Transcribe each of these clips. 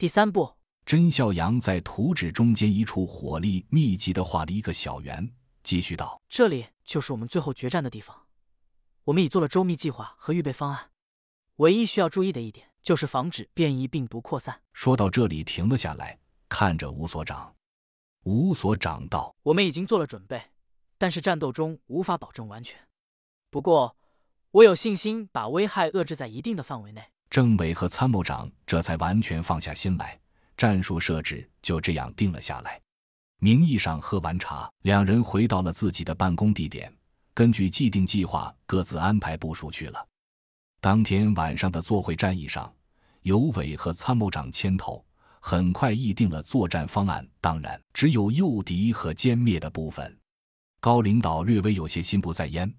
第三步，甄孝阳在图纸中间一处火力密集的画了一个小圆，继续道：“这里就是我们最后决战的地方。我们已做了周密计划和预备方案，唯一需要注意的一点就是防止变异病毒扩散。”说到这里，停了下来，看着吴所长。吴所长道：“我们已经做了准备，但是战斗中无法保证完全。不过，我有信心把危害遏制在一定的范围内。”政委和参谋长这才完全放下心来，战术设置就这样定了下来。名义上喝完茶，两人回到了自己的办公地点，根据既定计划各自安排部署去了。当天晚上的座会战役上，由委和参谋长牵头。很快议定了作战方案，当然只有诱敌和歼灭的部分。高领导略微有些心不在焉，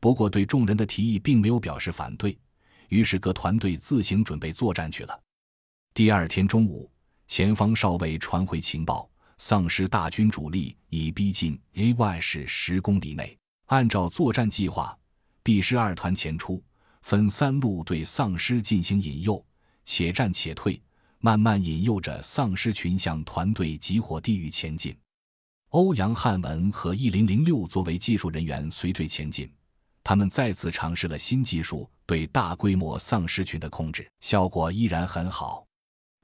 不过对众人的提议并没有表示反对，于是各团队自行准备作战去了。第二天中午，前方哨位传回情报，丧尸大军主力已逼近 A Y 市十公里内。按照作战计划，B 师二团前出，分三路对丧尸进行引诱，且战且退。慢慢引诱着丧尸群向团队集火地域前进。欧阳汉文和一零零六作为技术人员随队前进，他们再次尝试了新技术对大规模丧尸群的控制，效果依然很好。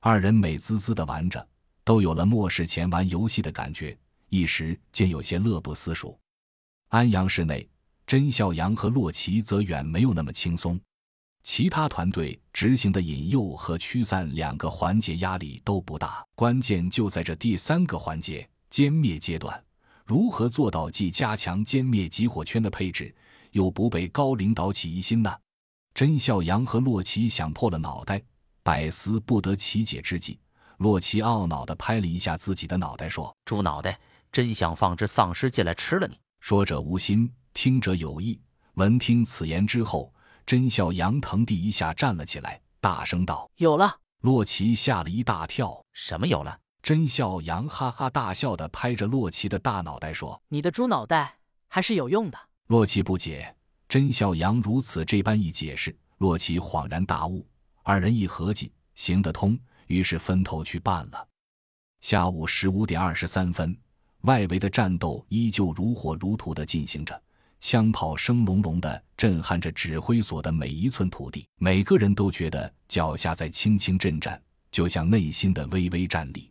二人美滋滋的玩着，都有了末世前玩游戏的感觉，一时竟有些乐不思蜀。安阳市内，甄孝阳和洛奇则远没有那么轻松。其他团队执行的引诱和驱散两个环节压力都不大，关键就在这第三个环节——歼灭阶段，如何做到既加强歼灭集火圈的配置，又不被高领导起疑心呢？甄孝阳和洛奇想破了脑袋，百思不得其解之际，洛奇懊恼地拍了一下自己的脑袋，说：“猪脑袋，真想放只丧尸进来吃了你！”说者无心，听者有意。闻听此言之后。甄孝阳腾地一下站了起来，大声道：“有了！”洛奇吓了一大跳。“什么有了？”甄孝阳哈哈大笑的拍着洛奇的大脑袋说：“你的猪脑袋还是有用的。”洛奇不解，甄孝阳如此这般一解释，洛奇恍然大悟。二人一合计，行得通，于是分头去办了。下午十五点二十三分，外围的战斗依旧如火如荼的进行着。枪炮声隆隆的震撼着指挥所的每一寸土地，每个人都觉得脚下在轻轻震颤，就像内心的微微颤栗。